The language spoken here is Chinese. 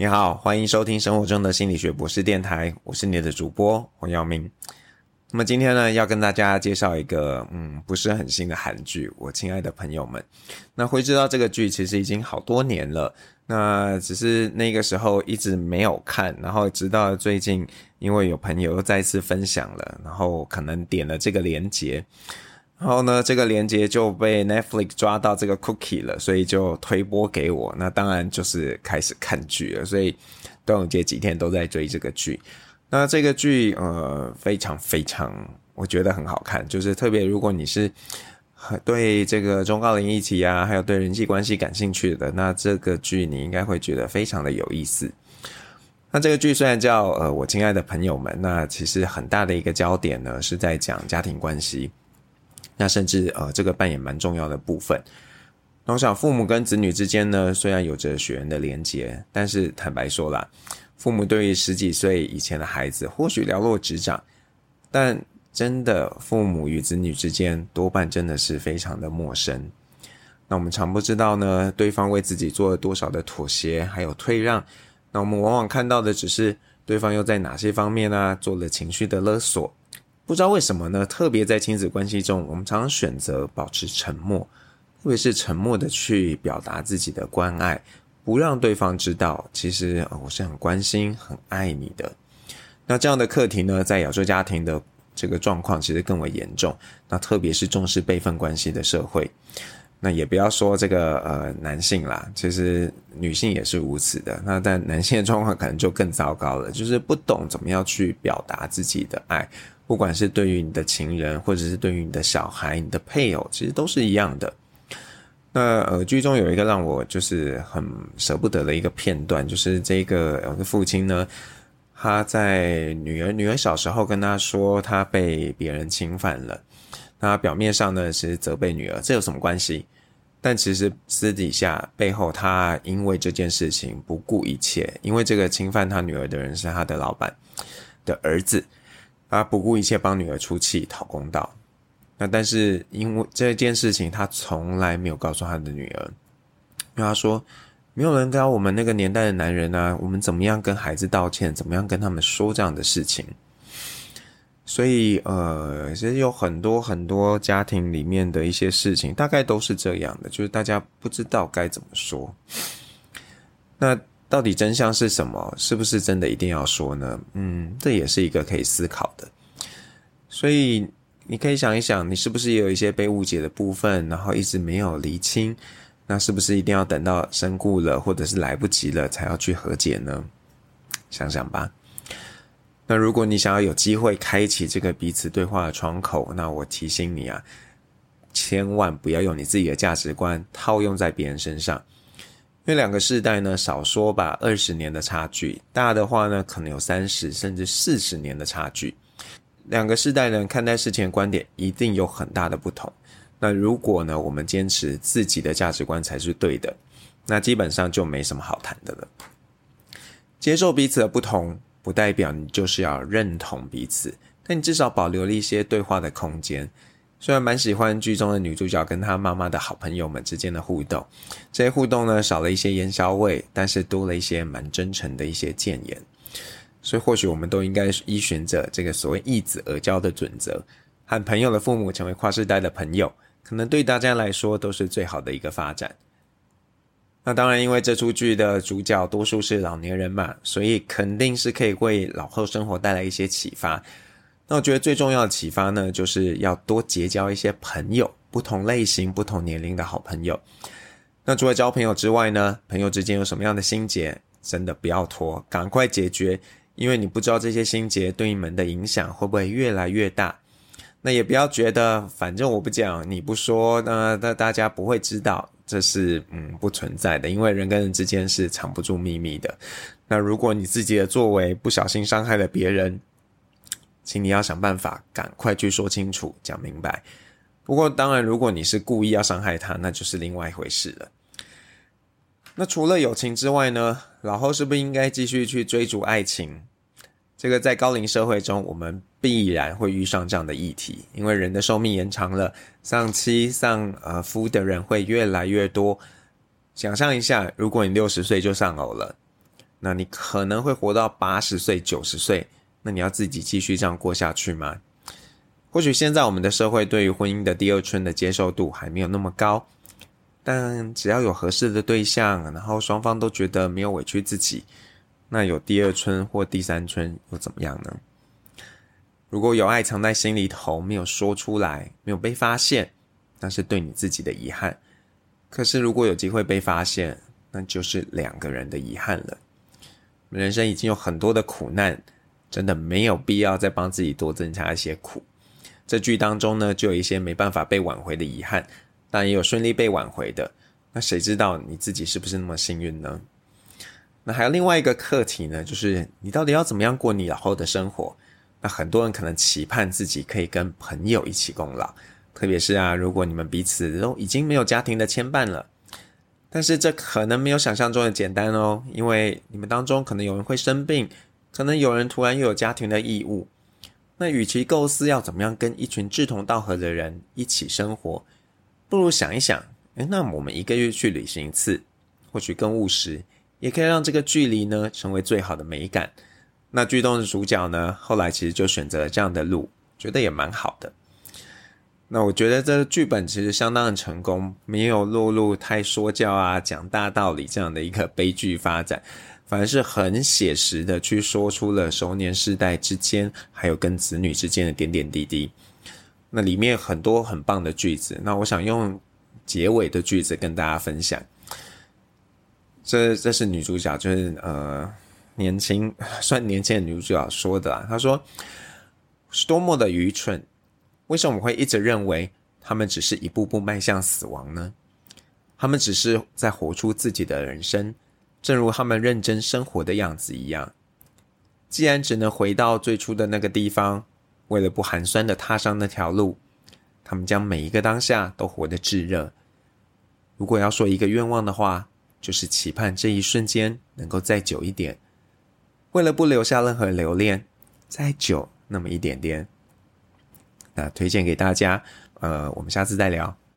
你好，欢迎收听生活中的心理学博士电台，我是你的主播黄耀明。那么今天呢，要跟大家介绍一个嗯，不是很新的韩剧。我亲爱的朋友们，那会知道这个剧其实已经好多年了，那只是那个时候一直没有看，然后直到最近，因为有朋友又再次分享了，然后可能点了这个连结。然后呢，这个连接就被 Netflix 抓到这个 cookie 了，所以就推播给我。那当然就是开始看剧了，所以端午节几天都在追这个剧。那这个剧呃非常非常，我觉得很好看。就是特别如果你是对这个中高龄议题啊，还有对人际关系感兴趣的，那这个剧你应该会觉得非常的有意思。那这个剧虽然叫呃我亲爱的朋友们，那其实很大的一个焦点呢是在讲家庭关系。那甚至呃，这个扮演蛮重要的部分。那我想，父母跟子女之间呢，虽然有着血缘的连结，但是坦白说啦，父母对于十几岁以前的孩子或许了若指掌，但真的父母与子女之间多半真的是非常的陌生。那我们常不知道呢，对方为自己做了多少的妥协，还有退让。那我们往往看到的只是对方又在哪些方面呢、做了情绪的勒索。不知道为什么呢？特别在亲子关系中，我们常常选择保持沉默，特别是沉默的去表达自己的关爱，不让对方知道，其实我是很关心、很爱你的。那这样的课题呢，在亚洲家庭的这个状况其实更为严重。那特别是重视辈分关系的社会，那也不要说这个呃男性啦，其实女性也是如此的。那但男性的状况可能就更糟糕了，就是不懂怎么样去表达自己的爱。不管是对于你的情人，或者是对于你的小孩、你的配偶，其实都是一样的。那呃，剧中有一个让我就是很舍不得的一个片段，就是这个有个父亲呢，他在女儿女儿小时候跟他说他被别人侵犯了，那表面上呢是责备女儿，这有什么关系？但其实私底下背后，他因为这件事情不顾一切，因为这个侵犯他女儿的人是他的老板的儿子。他不顾一切帮女儿出气讨公道，那但是因为这件事情，他从来没有告诉他的女儿，因为他说没有人教我们那个年代的男人啊，我们怎么样跟孩子道歉，怎么样跟他们说这样的事情。所以呃，其实有很多很多家庭里面的一些事情，大概都是这样的，就是大家不知道该怎么说。那。到底真相是什么？是不是真的一定要说呢？嗯，这也是一个可以思考的。所以你可以想一想，你是不是也有一些被误解的部分，然后一直没有厘清？那是不是一定要等到身故了，或者是来不及了，才要去和解呢？想想吧。那如果你想要有机会开启这个彼此对话的窗口，那我提醒你啊，千万不要用你自己的价值观套用在别人身上。因为两个世代呢，少说吧，二十年的差距，大的话呢，可能有三十甚至四十年的差距。两个世代呢，看待事情的观点一定有很大的不同。那如果呢，我们坚持自己的价值观才是对的，那基本上就没什么好谈的了。接受彼此的不同，不代表你就是要认同彼此，但你至少保留了一些对话的空间。虽然蛮喜欢剧中的女主角跟她妈妈的好朋友们之间的互动，这些互动呢，少了一些烟硝味，但是多了一些蛮真诚的一些谏言。所以或许我们都应该依循着这个所谓易子而教的准则，和朋友的父母成为跨世代的朋友，可能对大家来说都是最好的一个发展。那当然，因为这出剧的主角多数是老年人嘛，所以肯定是可以为老后生活带来一些启发。那我觉得最重要的启发呢，就是要多结交一些朋友，不同类型、不同年龄的好朋友。那除了交朋友之外呢，朋友之间有什么样的心结，真的不要拖，赶快解决，因为你不知道这些心结对你们的影响会不会越来越大。那也不要觉得反正我不讲，你不说，那那大家不会知道，这是嗯不存在的，因为人跟人之间是藏不住秘密的。那如果你自己的作为不小心伤害了别人，请你要想办法，赶快去说清楚、讲明白。不过，当然，如果你是故意要伤害他，那就是另外一回事了。那除了友情之外呢，老后是不是应该继续去追逐爱情？这个在高龄社会中，我们必然会遇上这样的议题，因为人的寿命延长了，丧妻丧呃夫的人会越来越多。想象一下，如果你六十岁就丧偶了，那你可能会活到八十岁、九十岁，那你要自己继续这样过下去吗？或许现在我们的社会对于婚姻的第二春的接受度还没有那么高，但只要有合适的对象，然后双方都觉得没有委屈自己，那有第二春或第三春又怎么样呢？如果有爱藏在心里头，没有说出来，没有被发现，那是对你自己的遗憾。可是如果有机会被发现，那就是两个人的遗憾了。人生已经有很多的苦难，真的没有必要再帮自己多增加一些苦。这剧当中呢，就有一些没办法被挽回的遗憾，但也有顺利被挽回的。那谁知道你自己是不是那么幸运呢？那还有另外一个课题呢，就是你到底要怎么样过你老后的生活？那很多人可能期盼自己可以跟朋友一起共老，特别是啊，如果你们彼此都已经没有家庭的牵绊了。但是这可能没有想象中的简单哦，因为你们当中可能有人会生病，可能有人突然又有家庭的义务。那与其构思要怎么样跟一群志同道合的人一起生活，不如想一想，诶，那我们一个月去旅行一次，或许更务实，也可以让这个距离呢成为最好的美感。那剧中的主角呢，后来其实就选择了这样的路，觉得也蛮好的。那我觉得这剧本其实相当的成功，没有落入太说教啊、讲大道理这样的一个悲剧发展，反而是很写实的去说出了熟年世代之间，还有跟子女之间的点点滴滴。那里面很多很棒的句子，那我想用结尾的句子跟大家分享。这这是女主角，就是呃年轻 算年轻的女主角说的啦，她说：“是多么的愚蠢。”为什么我会一直认为他们只是一步步迈向死亡呢？他们只是在活出自己的人生，正如他们认真生活的样子一样。既然只能回到最初的那个地方，为了不寒酸的踏上那条路，他们将每一个当下都活得炙热。如果要说一个愿望的话，就是期盼这一瞬间能够再久一点。为了不留下任何留恋，再久那么一点点。那推荐给大家，呃，我们下次再聊。